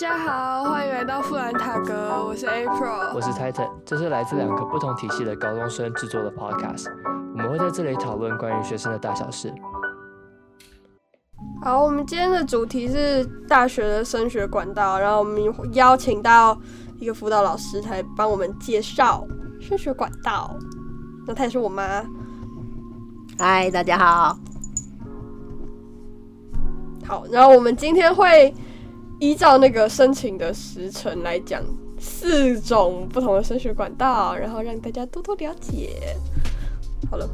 大家好，欢迎来到富兰塔格，我是 April，我是 Titan，这是来自两个不同体系的高中生制作的 Podcast，我们会在这里讨论关于学生的大小事。好，我们今天的主题是大学的升学管道，然后我们邀请到一个辅导老师来帮我们介绍升学管道，那她也是我妈。嗨，大家好。好，然后我们今天会依照那个申请的时程来讲四种不同的升学管道，然后让大家多多了解。好了，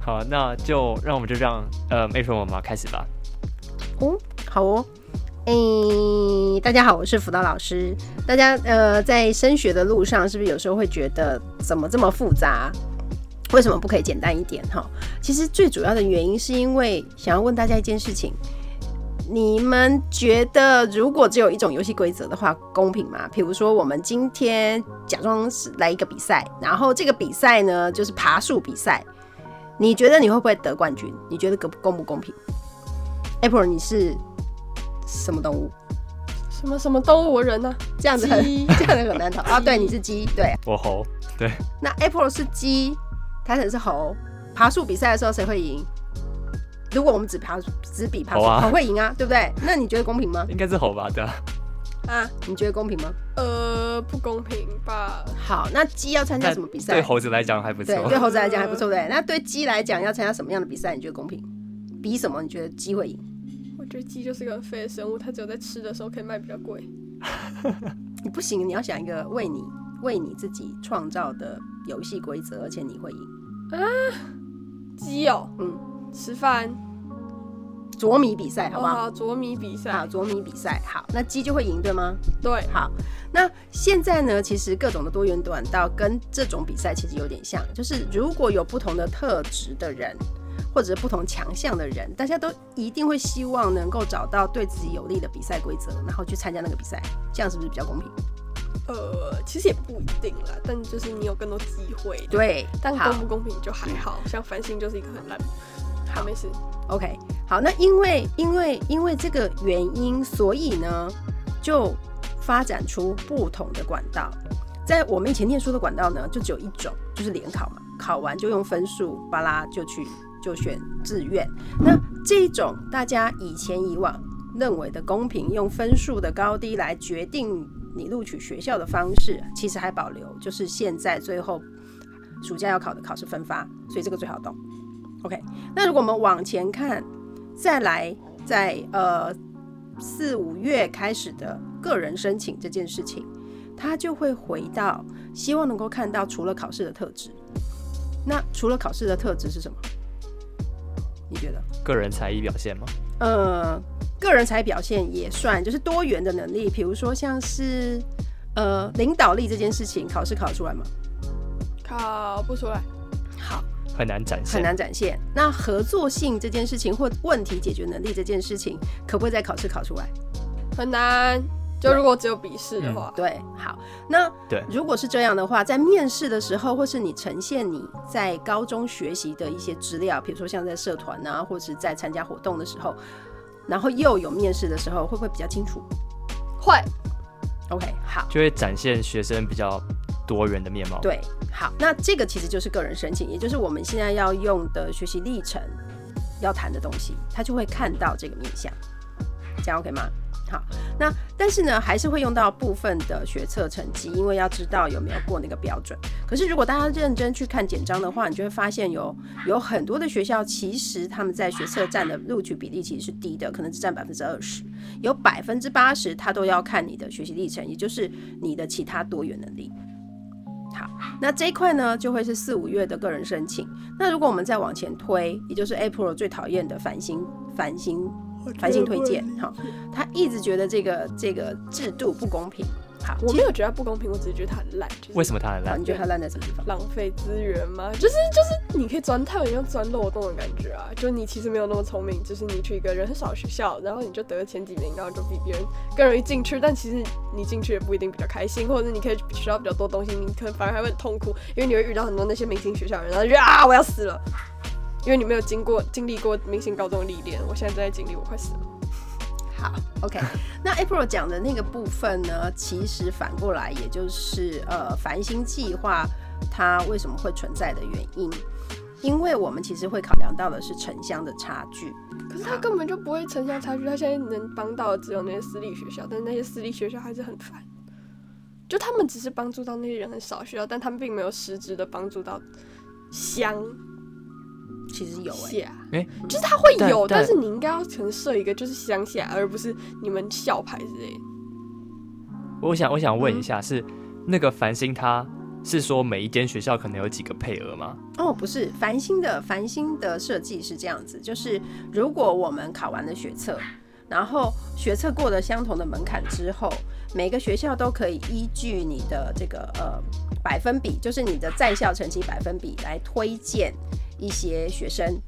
好，那就让我们就让呃 April 妈妈开始吧。哦，好哦。诶，大家好，我是辅导老师。大家呃，在升学的路上，是不是有时候会觉得怎么这么复杂？为什么不可以简单一点？哈，其实最主要的原因是因为想要问大家一件事情：你们觉得如果只有一种游戏规则的话，公平吗？比如说，我们今天假装是来一个比赛，然后这个比赛呢就是爬树比赛，你觉得你会不会得冠军？你觉得公公不公平？April，你是什么动物？什么什么动物？人呢？这样子很 这样子很难逃啊！对，你是鸡，对，我猴，对。那 April 是鸡。他可能是猴，爬树比赛的时候谁会赢？如果我们只爬只比爬树，猴会赢啊，对不对？那你觉得公平吗？应该是猴吧，对啊，你觉得公平吗？呃，不公平吧。好，那鸡要参加什么比赛？对猴子来讲还不错。对，对猴子来讲还不错，对。那对鸡来讲要参加什么样的比赛？你觉得公平？比什么？你觉得鸡会赢？我觉得鸡就是一个很废的生物，它只有在吃的时候可以卖比较贵。你不行，你要想一个为你为你自己创造的游戏规则，而且你会赢。啊，鸡哦，嗯，吃饭，啄米比赛，好不好？啄米比赛，好，啄米比赛，好，那鸡就会赢，对吗？对，好，那现在呢？其实各种的多元短道跟这种比赛其实有点像，就是如果有不同的特质的人，或者是不同强项的人，大家都一定会希望能够找到对自己有利的比赛规则，然后去参加那个比赛，这样是不是比较公平？呃，其实也不一定啦，但就是你有更多机会。对，但公不公平就还好像繁星就是一个很烂。好，没事。OK，好，那因为因为因为这个原因，所以呢，就发展出不同的管道。在我们以前念书的管道呢，就只有一种，就是联考嘛，考完就用分数巴拉就去就选志愿。那这种大家以前以往认为的公平，用分数的高低来决定。你录取学校的方式其实还保留，就是现在最后暑假要考的考试分发，所以这个最好懂。OK，那如果我们往前看，再来在呃四五月开始的个人申请这件事情，它就会回到希望能够看到除了考试的特质，那除了考试的特质是什么？你觉得？个人才艺表现吗？呃。个人才表现也算，就是多元的能力，比如说像是呃领导力这件事情，考试考出来吗？考不出来。好，很难展现，很难展现。那合作性这件事情或问题解决能力这件事情，可不可以在考试考出来？很难。就如果只有笔试的话，对，好。那对，如果是这样的话，在面试的时候，或是你呈现你在高中学习的一些资料，比如说像在社团啊，或是在参加活动的时候。然后又有面试的时候，会不会比较清楚？会。OK，好，就会展现学生比较多元的面貌。对，好，那这个其实就是个人申请，也就是我们现在要用的学习历程要谈的东西，他就会看到这个面相，这样 OK 吗？好，那但是呢，还是会用到部分的学测成绩，因为要知道有没有过那个标准。可是如果大家认真去看简章的话，你就会发现有有很多的学校，其实他们在学测占的录取比例其实是低的，可能只占百分之二十，有百分之八十他都要看你的学习历程，也就是你的其他多元能力。好，那这一块呢，就会是四五月的个人申请。那如果我们再往前推，也就是 April 最讨厌的繁星繁星。繁星推荐，哈，他一直觉得这个这个制度不公平。好，我没有觉得不公平，我只是觉得它很烂。为什么它很烂？你觉得它烂在什么地方？浪费资源吗？就是就是，你可以钻太像钻漏洞的感觉啊！就你其实没有那么聪明，就是你去一个人很少的学校，然后你就得了前几名，然后就比别人更容易进去。但其实你进去也不一定比较开心，或者是你可以学到比较多东西，你可能反而还会很痛苦，因为你会遇到很多那些明星学校的人，然后觉得啊我要死了，因为你没有经过经历过明星高中的历练。我现在正在经历，我快死了。好，OK。那 April 讲的那个部分呢，其实反过来也就是呃繁星计划它为什么会存在的原因，因为我们其实会考量到的是城乡的差距。可是他根本就不会城乡差距，他现在能帮到的只有那些私立学校，但是那些私立学校还是很烦。就他们只是帮助到那些人很少学校，但他们并没有实质的帮助到乡其实有哎、下。哎就是它会有，但但是你应该要可能设一个就是乡下，而不是你们校牌之类的。我想我想问一嗯下，是那个繁星他是说每一间学校可能有几个配额吗？哦，不是，繁星的繁星的设计是这样子，就是如果我们考完了学测，然后学测过了相同的门槛之后，每个学校都可以依据你的这个呃百分比，就是你的在校成绩百分比来推荐一些学生。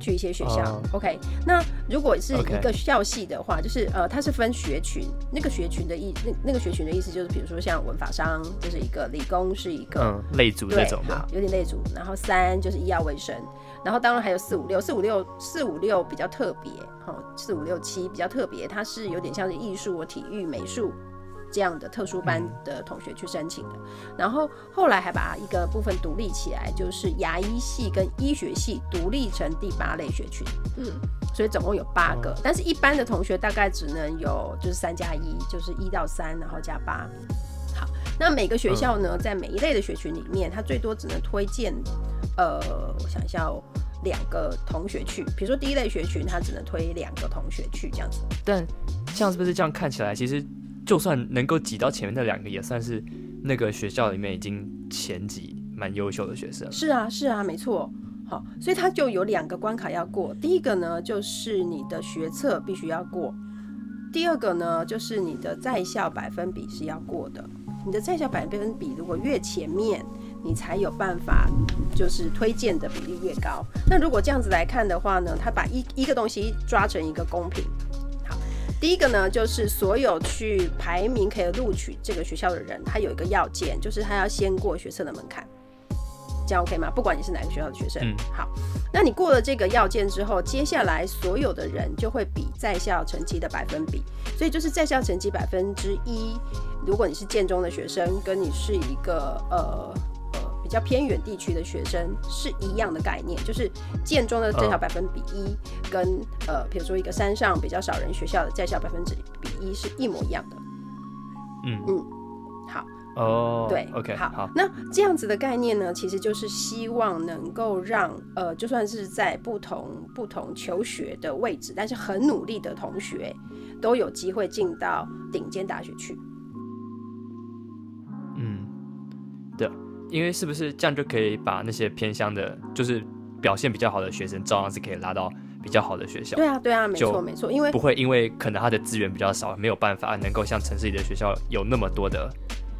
去一些学校、哦 o k 那如果是一个校系的话就是呃，它是分学群，那个学群的意，那那个学群的意思就是，比如说像文法商就是一个，理工是一个，嗯，类组对，这种的好，。有点类组。然后三就是医药卫生，然后当然还有四五六，四五六四五六比较特别，哈，四五六七比较特别，它是有点像是艺术、体育、美术这样的特殊班的同学去申请的。然后后来还把一个部分独立起来，就是牙医系跟医学系独立成第八类学群。嗯，所以总共有八个，哦但是一般的同学大概只能有就是三加一，就是一到三，然后加八。好，那每个学校呢，在每一类的学群里面，它最多只能推荐，呃，我想一下哦，两个同学去。比如说第一类学群，他只能推两个同学去这样子。但这样是不是这样看起来，其实就算能够挤到前面那两个，也算是那个学校里面已经前几蛮优秀的学生。是啊，是啊，没错。好，所以它就有两个关卡要过。第一个呢，就是你的学测必须要过；第二个呢，就是你的在校百分比是要过的。你的在校百分比如果越前面，你才有办法就是推荐的比例越高。那如果这样子来看的话呢，它把一一个东西抓成一个公平。好，第一个呢，就是所有去排名可以录取这个学校的人，他有一个要件，就是他要先过学测的门槛。这样 OK 吗？不管你是哪个学校的学生，嗯好，那你过了这个要件之后，接下来所有的人就会比在校成绩的百分比，所以就是在校成绩百分之一。如果你是建中的学生，跟你是一个呃呃比较偏远地区的学生是一样的概念，就是建中的在校嗯百分比一，跟呃比如说一个山上比较少人学校的在校百分之比一是一模一样的。嗯。嗯好，哦，对，OK，好，好，那这样子的概念呢，其实就是希望能够让呃，就算是在不同不同求学的位置，但是很努力的同学，都有机会进到顶尖大学去。嗯，对，因为是不是这样就可以把那些偏乡的，就是表现比较好的学生，照样是可以拉到比较好的学校，对啊，对啊，没错没错，因为不会因为可能他的资源比较少，没有办法能够像城市里的学校有那么多的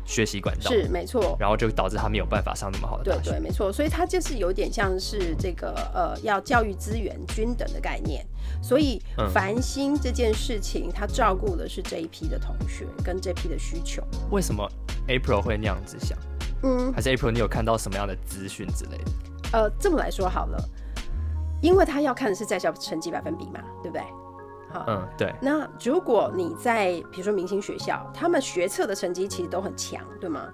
学习管道，是没错，然后就导致他没有办法上那么好的大学。对对，没错，所以他就是有点像是这个呃，要教育资源均等的概念。所以嗯繁星这件事情，他照顾的是这一批的同学跟这批的需求。为什么 April 会那样子想？嗯，还是 April 你有看到什么样的资讯之类的？呃，这么来说好了，因为他要看的是在校成绩百分比嘛，对不对？好，嗯，对，那如果你在比如说明星学校，他们学测的成绩其实都很强，对吗？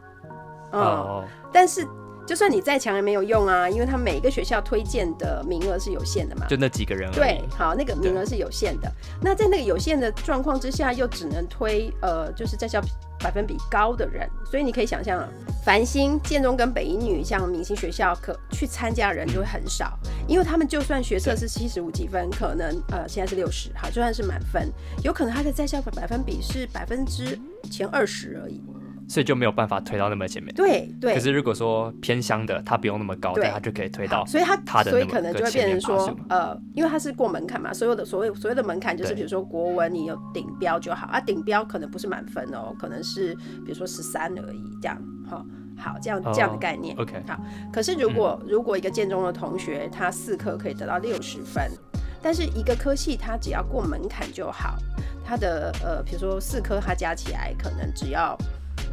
嗯，哦，但是就算你再强也没有用啊，因为他每一个学校推荐的名额是有限的嘛。就那几个人对。，好，那个名额是有限的。那在那个有限的状况之下，又只能推呃，就是在校百分比高的人，所以你可以想象啊，繁星、建中跟北一女像明星学校可去参加的人就会很少，因为他们就算学测是七十五几分，可能呃现在是六十，好，就算是满分，有可能他的在校百分比是百分之前二十而已。所以就没有办法推到那么前面。对对。可，是如果说偏乡的，他不用那么高，对。但他就可以推到，所以他所以可能就会变成说呃，因为他是过门槛嘛，所有的所谓所谓的门槛就是对。比如说国文你有顶标就好啊，顶标可能不是满分哦，可能是比如说十三而已，这样，好，好这样这样的哦概念。OK 好，可是如果、如果一个建中的同学他四科可以得到六十分，但是一个科系他只要过门槛就好，他的呃比如说四科他加起来可能只要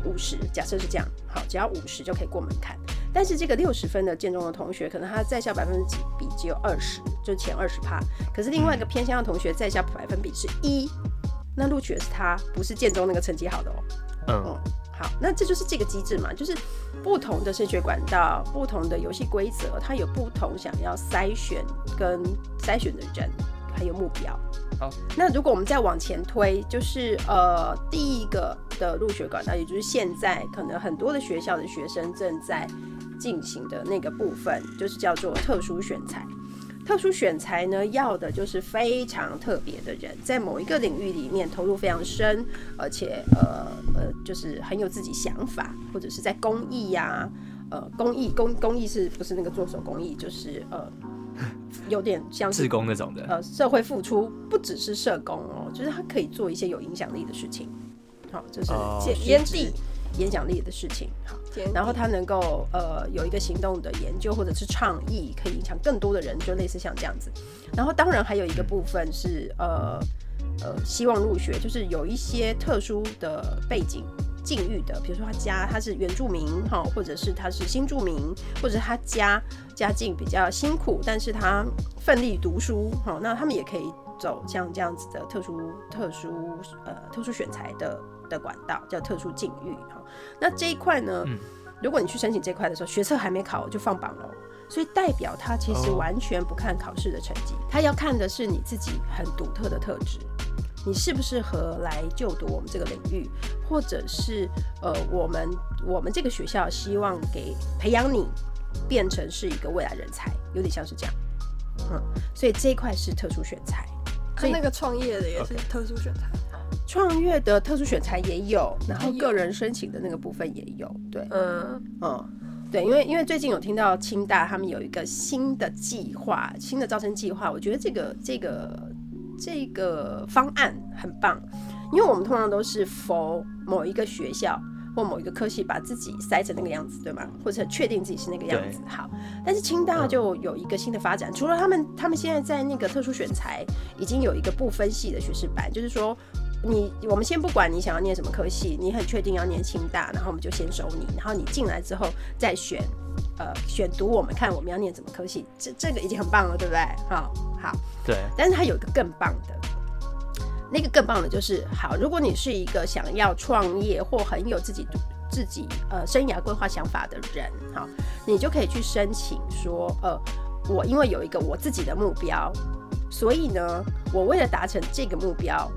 五十，假设是这样，好，只要五十就可以过门槛。但是这个六十分的建中的同学，可能他在校百分之比只有二十，就前二十趴。可是另外一个偏向的同学在校百分比是一，那录取的是他，不是建中那个成绩好的哦。嗯，好，那这就是这个机制嘛，就是不同的升学管道、不同的游戏规则，它有不同想要筛选跟筛选的人，还有目标。好，那如果我们再往前推，就是呃第一个的入学管道，也就是现在可能很多的学校的学生正在进行的那个部分，就是叫做特殊选材。特殊选材呢，要的就是非常特别的人，在某一个领域里面投入非常深，而且呃呃，就是很有自己想法，或者是在公益呀、呃，公益公公益是不是那个做手工艺，就是呃，有点像是志工那种的，呃社会付出，不只是社工哦，就是他可以做一些有影响力的事情，好，就是哦建实质烟蒂影响力的事情，好。然后他能够呃有一个行动的研究或者是倡议，可以影响更多的人，就类似像这样子。然后当然还有一个部分是呃呃希望入学，就是有一些特殊的背景。境遇的，比如说他家他是原住民哈，或者是他是新住民，或者是他家家境比较辛苦，但是他奋力读书哈，那他们也可以走像这样子的特殊特殊呃特殊选材的的管道，叫特殊境遇哈。那这一块呢，嗯如果你去申请这块的时候，学测还没考就放榜了，所以代表他其实哦完全不看考试的成绩，他要看的是你自己很独特的特质。你适不适合来就读我们这个领域，或者是呃，我们我们这个学校希望给培养你变成是一个未来人才，有点像是这样。嗯，所以这一块是特殊选材，所以他那个创业的也是特殊选材。创业的特殊选材也有，然后个人申请的那个部分也有，对，嗯，嗯，对，因为因为最近有听到清大他们有一个新的计划，新的招生计划，我觉得这个这个这个方案很棒，因为我们通常都是否某一个学校或某一个科系把自己塞成那个样子，对吗？或者确定自己是那个样子。好，但是清大嗯就有一个新的发展，除了他们他们现在在那个特殊选材已经有一个不分系的学士班，就是说。你我们先不管你想要念什么科系，你很确定要念清大，然后我们就先收你，然后你进来之后再选，呃，选读我们看我们要念什么科系，这这个已经很棒了，对不对？好，好，对，但是它有一个更棒的，那个更棒的就是，好，如果你是一个想要创业或很有自己自己呃生涯规划想法的人，好，你就可以去申请说，呃，我因为有一个我自己的目标，所以呢，我为了达成这个目标，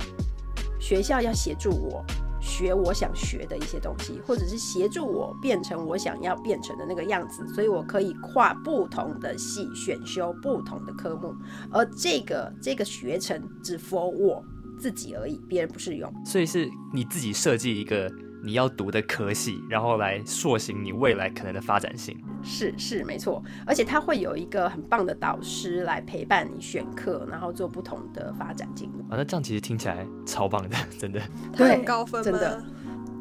学校要协助我。学我想学的一些东西，或者是协助我变成我想要变成的那个样子，所以我可以跨不同的系选修不同的科目，而这个这个学程只 for 我自己而已，别人不适用。所以是你自己设计一个你要读的科系，然后来塑形你未来可能的发展性。是是没错，而且他会有一个很棒的导师来陪伴你选课，然后做不同的发展进路。啊，那这样其实听起来超棒的，真的。他很高分吗？真的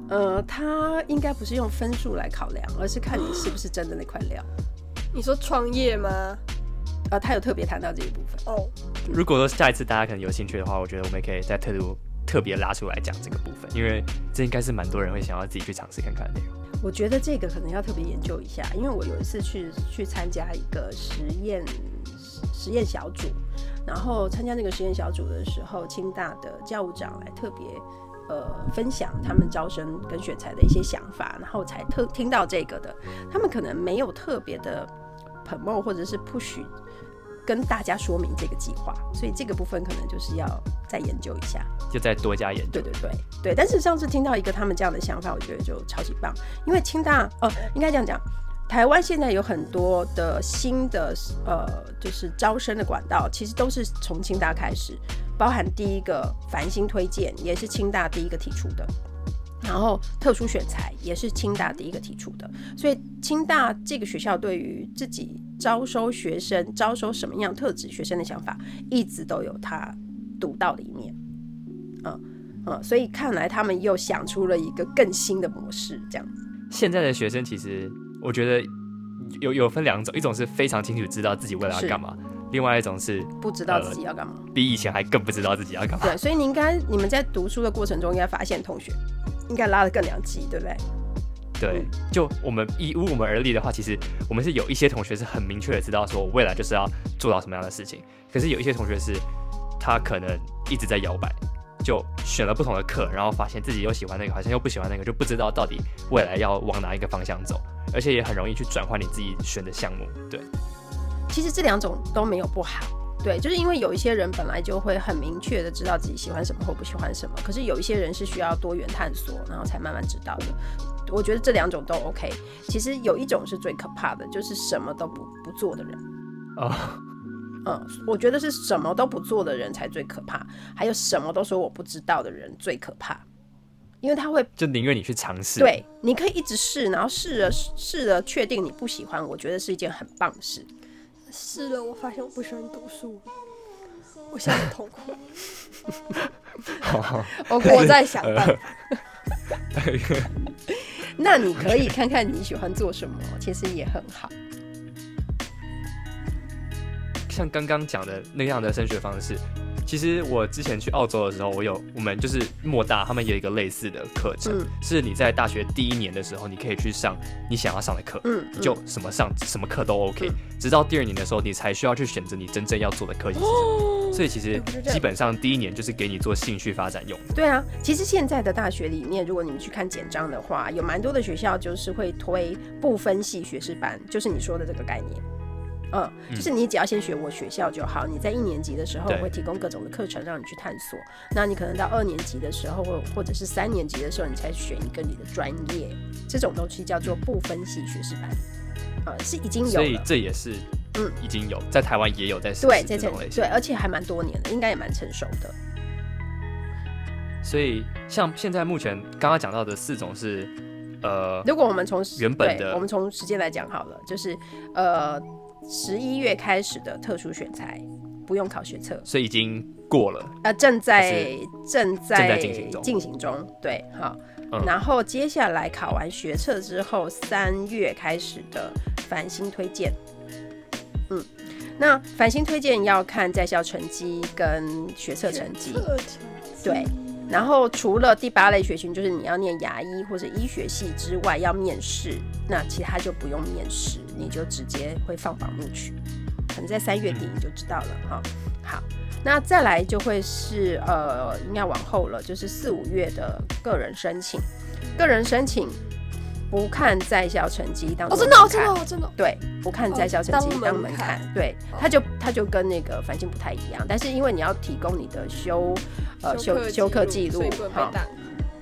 呃，他应该不是用分数来考量，而是看你是不是真的那块料。你说创业吗？呃，他有特别谈到这一部分。哦，如果说下一次大家可能有兴趣的话，我觉得我们也可以再特殊特别拉出来讲这个部分，因为这应该是蛮多人会想要自己去尝试看看的内容。我觉得这个可能要特别研究一下，因为我有一次去去参加一个实验实验小组，然后参加那个实验小组的时候，清大的教务长来特别呃分享他们招生跟选材的一些想法，然后才特听到这个的。他们可能没有特别的 promote 或者是 push 跟大家说明这个计划，所以这个部分可能就是要再研究一下。就再多加研究对。对对对，但是上次听到一个他们这样的想法，我觉得就超级棒，因为清大呃，应该这样讲，台湾现在有很多的新的呃，就是招生的管道，其实都是从清大开始，包含第一个繁星推荐也是清大第一个提出的。然后特殊选材也是清大第一个提出的，所以清大这个学校对于自己招收学生、招收什么样特质学生的想法，一直都有它独到的一面。嗯嗯，所以看来他们又想出了一个更新的模式，这样子。现在的学生其实我觉得有有分两种，一种是非常清楚知道自己未来要干嘛，另外一种是不知道自己要干嘛。比以前还更不知道自己要干嘛。对，所以你应该你们在读书的过程中，应该发现同学应该拉的更两极，对不对？对，就我们以无我们而立的话，其实我们是有一些同学是很明确的知道说，我未来就是要做到什么样的事情。可是有一些同学是，他可能一直在摇摆，就选了不同的课，然后发现自己又喜欢那个，好像又不喜欢那个，就不知道到底未来要往哪一个方向走，而且也很容易去转换你自己选的项目。对，其实这两种都没有不好。对，就是因为有一些人本来就会很明确的知道自己喜欢什么或不喜欢什么，可是有一些人是需要多元探索，然后才慢慢知道的。我觉得这两种都 OK。其实有一种是最可怕的，就是什么都不不做的人。哦，嗯，我觉得是什么都不做的人才最可怕，还有什么都说我不知道的人最可怕，因为他会就宁愿你去尝试。对，你可以一直试，然后试了试了，确定你不喜欢，我觉得是一件很棒的事。试了，我发现我不喜欢读书，我现在很痛苦。我我在想办法。那你可以看看你喜欢做什么，其实也很好。像刚刚讲的那样的升学方式，其实我之前去澳洲的时候，我有我们就是莫大他们有一个类似的课程，嗯是你在大学第一年的时候，你可以去上你想要上的课，嗯，你就什么上什么课都 OK，、嗯直到第二年的时候，你才需要去选择你真正要做的科技是什么。所以其实基本上第一年就是给你做兴趣发展用。对啊，其实现在的大学里面，如果你们去看简章的话，有蛮多的学校就是会推不分系学士班，就是你说的这个概念。嗯，就是你只要先学我学校就好。你在一年级的时候对会提供各种的课程让你去探索，那你可能到二年级的时候，或或者是三年级的时候，你才选一个你的专业。这种东西叫做不分系学士班，呃，是已经有所以。这也是嗯已经有在台湾也有在对，在这这这种类型对，。而且还蛮多年的，应该也蛮成熟的。所以像现在目前刚刚讲到的四种是，呃，如果我们从原本的我们从时间来讲好了，就是呃十一月开始的特殊选材不用考学测，所以已经过了。呃正在正在正在进行中。进行中，对，好。嗯。然后接下来考完学测之后，三月开始的繁星推荐，嗯，那繁星推荐要看在校成绩跟学测成绩，对，然后除了第八类学群，就是你要念牙医或者医学系之外要面试，那其他就不用面试，你就直接会放榜录取，可能在三月底你就知道了哈。好，那再来就会是呃，应该往后了，就是四五月的个人申请，个人申请不看在校成绩当哦，做真的哦，真的哦，真的哦。对，不看在校成绩哦当当门门槛槛，对，哦。它就他就跟那个繁星不太一样，但是因为你要提供你的修呃修修课记录好，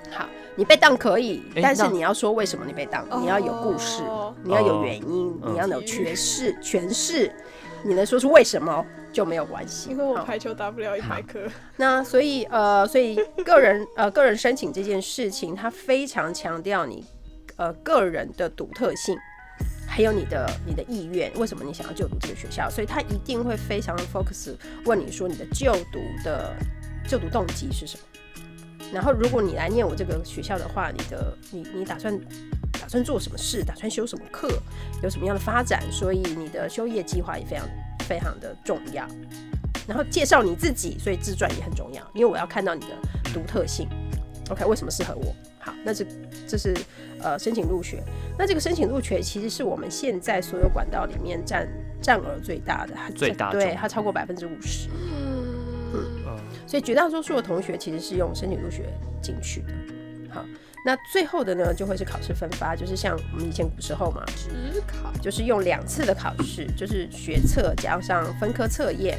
好，你被当可以，但是你要说为什么你被当，你要有故事，哦你要有哦原因，嗯你要有诠释诠释，你能说出为什么就没有关系。因为我排球打不了一百颗，那所以呃，所以个人 呃个人申请这件事情，它非常强调你呃个人的独特性，还有你的你的意愿，为什么你想要就读这个学校？所以他一定会非常 focus 问你说你的就读的就读动机是什么。然后如果你来念我这个学校的话，你的你你打算打算做什么事？打算修什么课？有什么样的发展？所以你的修业计划也非常非常的重要。然后介绍你自己，所以自传也很重要，因为我要看到你的独特性。OK，为什么适合我？好，那这这是呃申请入学。那这个申请入学其实是我们现在所有管道里面占占额最大的，它最大对它超过百分之五十，嗯，嗯，所以绝大多数的同学其实是用申请入学进去的。好，那最后的呢就会是考试分发，就是像我们以前古时候嘛，只考就是用两次的考试，就是学测加上分科测验，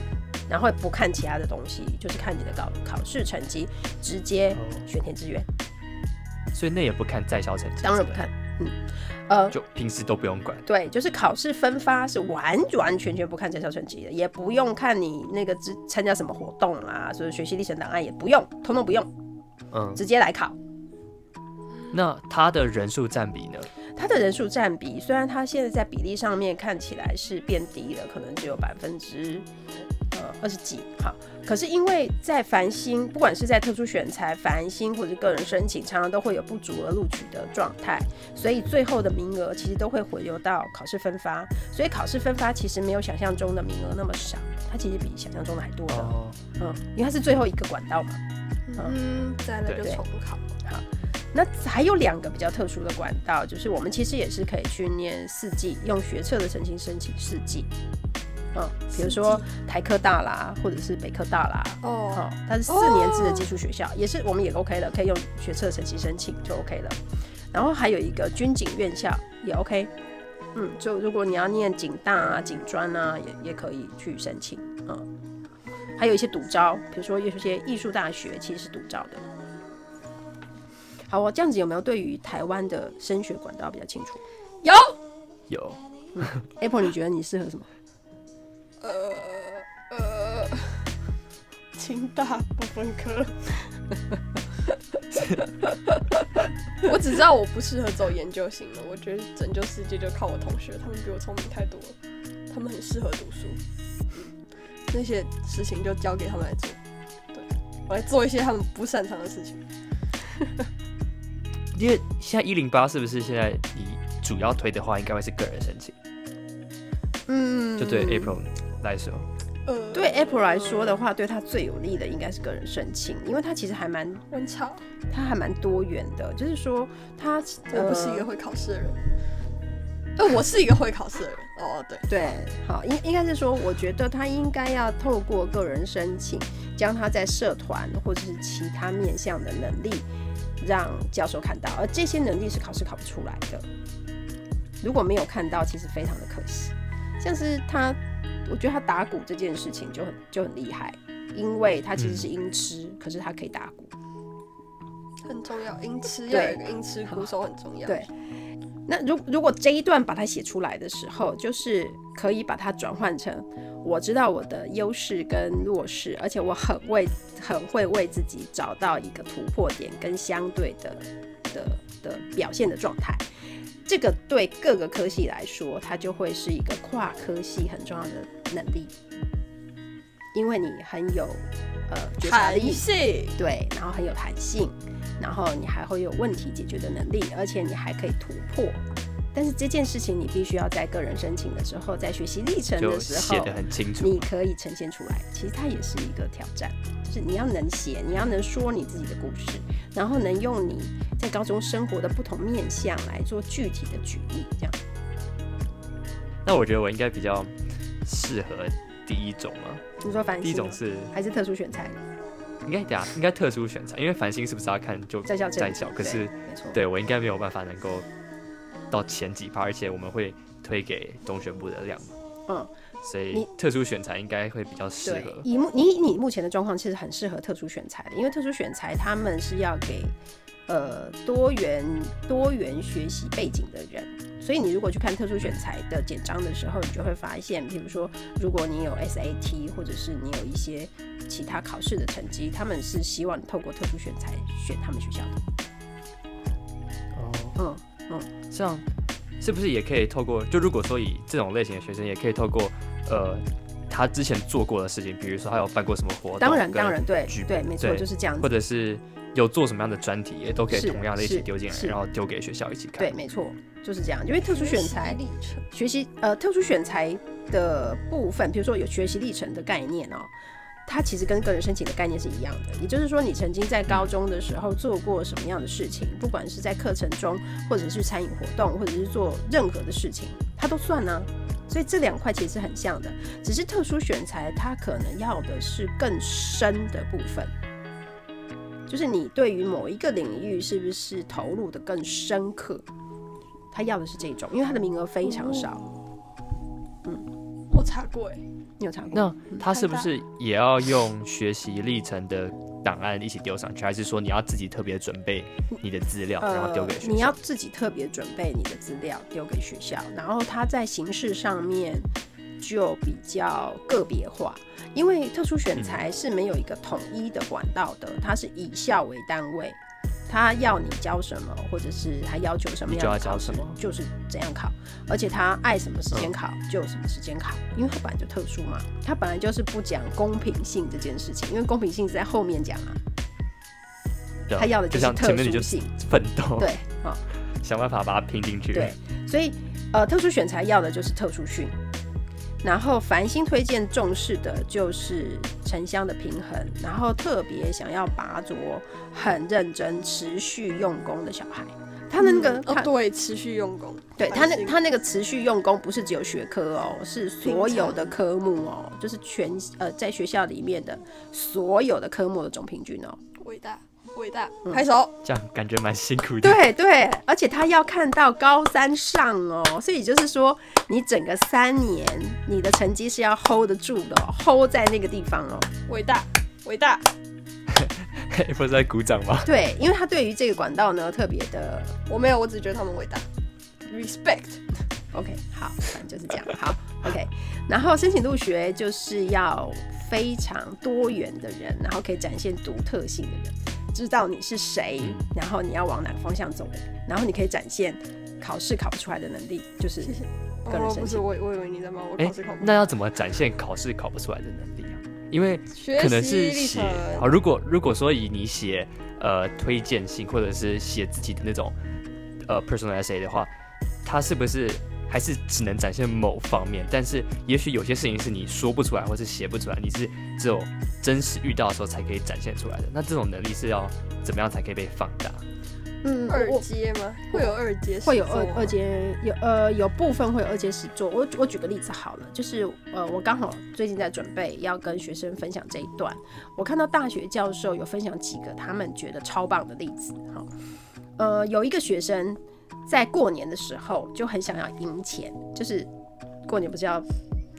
然后不看其他的东西，就是看你的考考试成绩，直接选填志愿。所以那也不看在校成绩，当然不看，嗯，呃，就平时都不用管。对，就是考试分发是完完全全不看在校成绩的，也不用看你那个参参加什么活动啊，所以学习历程档案也不用，通通不用，嗯，直接来考。那他的人数占比呢？他的人数占比，虽然他现在在比例上面看起来是变低了，可能只有百分之呃二十几，好，可是因为在繁星，不管是在特殊选材、繁星或者个人申请，常常都会有不足额录取的状态，所以最后的名额其实都会回流到考试分发，所以考试分发其实没有想象中的名额那么少，它其实比想象中的还多的，哦，嗯，因为它是最后一个管道嘛。嗯，再来就对重考。那还有两个比较特殊的管道，就是我们其实也是可以去念四季，用学测的申请申请四季。嗯，比如说台科大啦，或者是北科大啦，哦哦，它是四年制的技术学校，也是我们也 OK 了，可以用学测成绩申请就 OK 了。然后还有一个军警院校也 OK，嗯，就如果你要念警大啊、警专啊，也也可以去申请，嗯。还有一些独招，比如说有些艺术大学其实是独招的。好，我这样子有没有对于台湾的升学管道比较清楚有有？Apple，你觉得你适合什么？呃呃，清大不分科。我只知道我不适合走研究型的，我觉得拯救世界就靠我同学，他们比我聪明太多了，他们很适合读书。嗯，那些事情就交给他们来做，对我来做一些他们不擅长的事情。因为现在一零八是不是现在你主要推的话，应该会是个人申请？嗯，就对 April 来说，呃，对 Apple 来说的话，对他最有利的应该是个人申请，因为他其实还蛮，很吵，他还蛮多元的，就是说他我不是一个呃会考试的人。呃，我是一个会考试的人。哦，对，对，好，应应该是说，我觉得他应该要透过个人申请，将他在社团或者是其他面向的能力让教授看到，而这些能力是考试考不出来的。如果没有看到，其实非常的可惜。像是他，我觉得他打鼓这件事情就很就很厉害，因为他其实是音痴，可是他可以打鼓。很重要，音痴要有一个音痴鼓手很重要。对，那如如果这一段把它写出来的时候，就是可以把它转换成我知道我的优势跟弱势，而且我很为很会为自己找到一个突破点跟相对的的的表现的状态。这个对各个科系来说，它就会是一个跨科系很重要的能力，因为你很有呃觉察弹力，性，对，然后很有弹性，然后你还会有问题解决的能力，而且你还可以突破。但是这件事情你必须要在个人申请的时候，在学习历程的时候写的，很清楚。你可以呈现出来。其实它也是一个挑战，就是你要能写，你要能说你自己的故事，然后能用你在高中生活的不同面向来做具体的举例，这样。那我觉得我应该比较适合第一种啊。你说繁星吗第一种是还是特殊选材应该对啊应该特殊选材，因为繁星是不是要看就在校在校？可是对我应该没有办法能够到前几趴，而且我们会推给中选部的量嘛，嗯，所以你特殊选材应该会比较适合，。以目你你目前的状况其实很适合特殊选材的，因为特殊选材他们是要给呃多元多元学习背景的人，所以你如果去看特殊选材的简章的时候，你就会发现，比如说如果你有 SAT 或者是你有一些其他考试的成绩，他们是希望你透过特殊选材选他们学校的。哦，嗯，这样是不是也可以透过？就如果说以这种类型的学生，也可以透过呃他之前做过的事情，比如说他有办过什么活动，当然当然对对，没错就是这样子或。者是有做什么样的专题，也都可以同样的一起丢进来，然后丢给学校一起看。对，没错，就是这样。因为特殊选材历程，学习呃特殊选材的部分，比如说有学习历程的概念哦，它其实跟个人申请的概念是一样的。也就是说，你曾经在高中的时候做过什么样的事情，不管是在课程中，或者是参与活动，或者是做任何的事情，它都算呢、所以这两块其实是很像的，只是特殊选材它可能要的是更深的部分。就是你对于某一个领域是不是投入的更深刻，他要的是这种，因为他的名额非常少。嗯我查过哎，你有查过？那他是不是也要用学习历程的档案一起丢上去，还是说你要自己特别准备你的资料，然后丢给学校？呃你要自己特别准备你的资料丢给学校，然后它在形式上面就比较个别化，因为特殊选材是没有一个统一的管道的，它是以校为单位。他要你教什么，或者是他要求什么你就要样的考什么，就是怎样考，而且他爱什么时间考、就什么时间考，因为他本来就特殊嘛，他本来就是不讲公平性这件事情，因为公平性是在后面讲啊，他要的就是像特殊性，奋斗，对，好、想办法把它拼进去。对，所以呃，特殊选材要的就是特殊训，然后繁星推荐重视的就是城乡的平衡，然后特别想要拔擢很认真、持续用功的小孩。他那个他哦对，持续用功，对他那他那个持续用功，不是只有学科哦，是所有的科目哦，就是全呃在学校里面的所有的科目的总平均哦。伟大伟大，嗯拍手。这样感觉蛮辛苦的。对对，而且他要看到高三上哦，所以就是说你整个三年你的成绩是要 hold 得住的、哦、，hold 在那个地方哦。伟大，伟大，不是在鼓掌吗？对，因为他对于这个管道呢特别的我没有，我只觉得他们伟大，respect。OK，好，反正就是这样。好，OK。然后申请入学就是要非常多元的人，然后可以展现独特性的人，知道你是谁，嗯然后你要往哪个方向走，然后你可以展现考试考不出来的能力，就是谢谢。个人哦，不是。我，我以为你在骂我哎考试考不好。那要怎么展现考试考不出来的能力啊？因为可能是写程，好，如果如果说以你写呃推荐信或者是写自己的那种呃 personal essay 的话，它是不是还是只能展现某方面？但是也许有些事情是你说不出来或是写不出来，你是只有真实遇到的时候才可以展现出来的。那这种能力是要怎么样才可以被放大？嗯二阶吗？会有二阶，会有二二。阶有呃有部分会有二阶实作。我我举个例子好了，就是呃我刚好最近在准备要跟学生分享这一段，我看到大学教授有分享几个他们觉得超棒的例子哈。呃，有一个学生在过年的时候就很想要赢钱，就是过年不是要。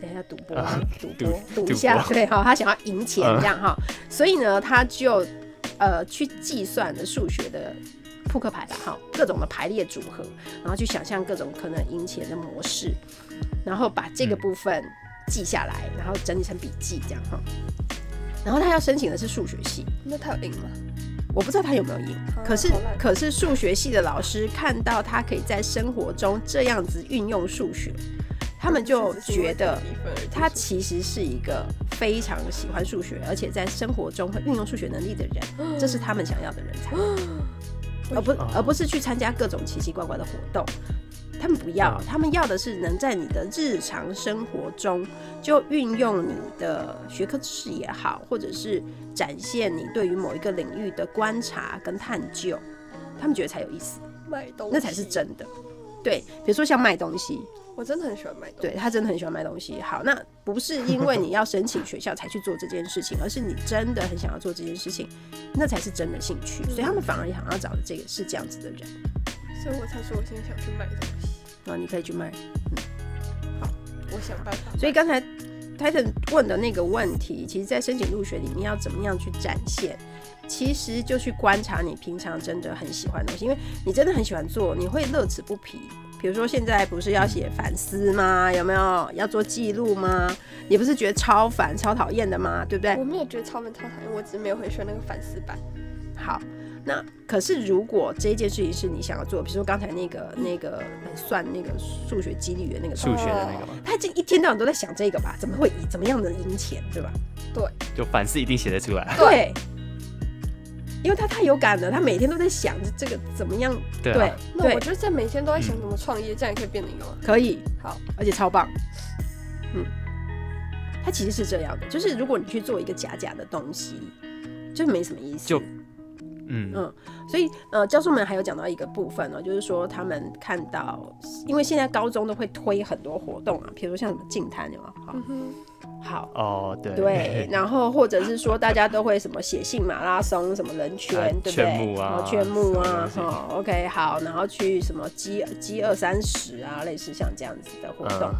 等一下赌博吗啊，赌赌博，赌一下，对哈，他想要赢钱嗯这样哈，所以呢，他就呃去计算的数学的扑克牌吧，哈，各种的排列组合，然后去想象各种可能赢钱的模式，然后把这个嗯部分记下来，然后整理成笔记这样哈。然后他要申请的是数学系，那他有赢吗？我不知道他有没有赢，啊可是可是数学系的老师看到他可以在生活中这样子运用数学，他们就觉得他其实是一个非常喜欢数学，而且在生活中会运用数学能力的人，这是他们想要的人才，而不哦而不是去参加各种奇奇怪怪的活动。他们不要，他们要的是能在你的日常生活中就运用你的学科知识也好，或者是展现你对于某一个领域的观察跟探究，他们觉得才有意思，卖东西，那才是。真的。对，比如说像卖东西，我真的很喜欢卖东西。对他真的很喜欢卖东西。好，那不是因为你要申请学校才去做这件事情，而是你真的很想要做这件事情，那才是真的兴趣。所以他们反而想要找的这个是这样子的人。所以我才说我现在想去卖东西，啊，你可以去卖。嗯，好我想办法。所以刚才 Titan 问的那个问题，其实在申请入学里面要怎么样去展现，其实就去观察你平常真的很喜欢的东西，因为你真的很喜欢做，你会乐此不疲。比如说现在不是要写反思吗？有没有要做记录吗？你不是觉得超烦、超讨厌的吗？对不对我？没有觉得超烦超讨厌，我只是没有很喜欢那个反思版。好，那可是如果这件事情是你想要做，比如说刚才那个那个呃算那个数学几率的那个数学的那个吗？他这一天到晚都在想这个吧？怎么会以怎么样的赢钱，对吧？对就反思一定写得出来。对，因为他太有感了，他每天都在想着这个怎么样。对对啊，对那我，就在每天都在想怎么创业，这样也可以变成一个吗？可以，好，而且超棒。嗯，他其实是这样的，就是如果你去做一个假假的东西，就没什么意思。就嗯嗯，所以呃，教授们还有讲到一个部分呢、就是说他们看到，因为现在高中都会推很多活动啊，比如说像什么净滩，有吗？好嗯，好。哦对对，然后或者是说，大家都会什么写信马拉松，什么人圈，啊对不对？圈牧啊然后圈牧啊，什么东西哈、o k 好，然后去什么饥饥二三十啊，类似像这样子的活动。嗯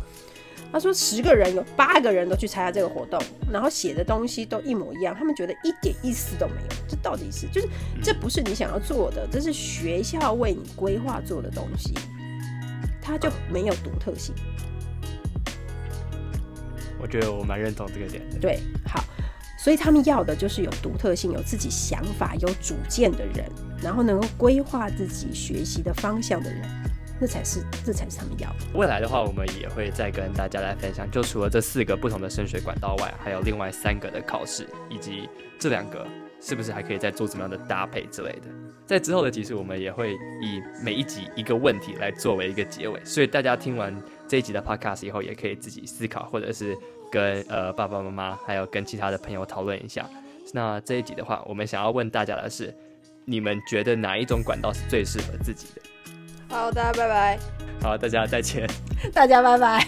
他说十个人有八个人都去参加这个活动，然后写的东西都一模一样，他们觉得一点意思都没有。这到底是就是这不是你想要做的，这是学校为你规划做的东西，它就没有独特性。我觉得我蛮认同这个点的。对，好，所以他们要的就是有独特性、有自己想法、有主见的人，然后能够规划自己学习的方向的人，这才是这才是他们要的。未来的话，我们也会再跟大家来分享，就除了这四个不同的升学管道外，还有另外三个的考试，以及这两个是不是还可以再做怎么样的搭配之类的。在之后的集数，我们也会以每一集一个问题来作为一个结尾，所以大家听完这一集的 podcast 以后，也可以自己思考，或者是跟呃爸爸妈妈，还有跟其他的朋友讨论一下。那这一集的话，我们想要问大家的是，你们觉得哪一种管道是最适合自己的？好，大家拜拜。好，大家再见。大家拜拜。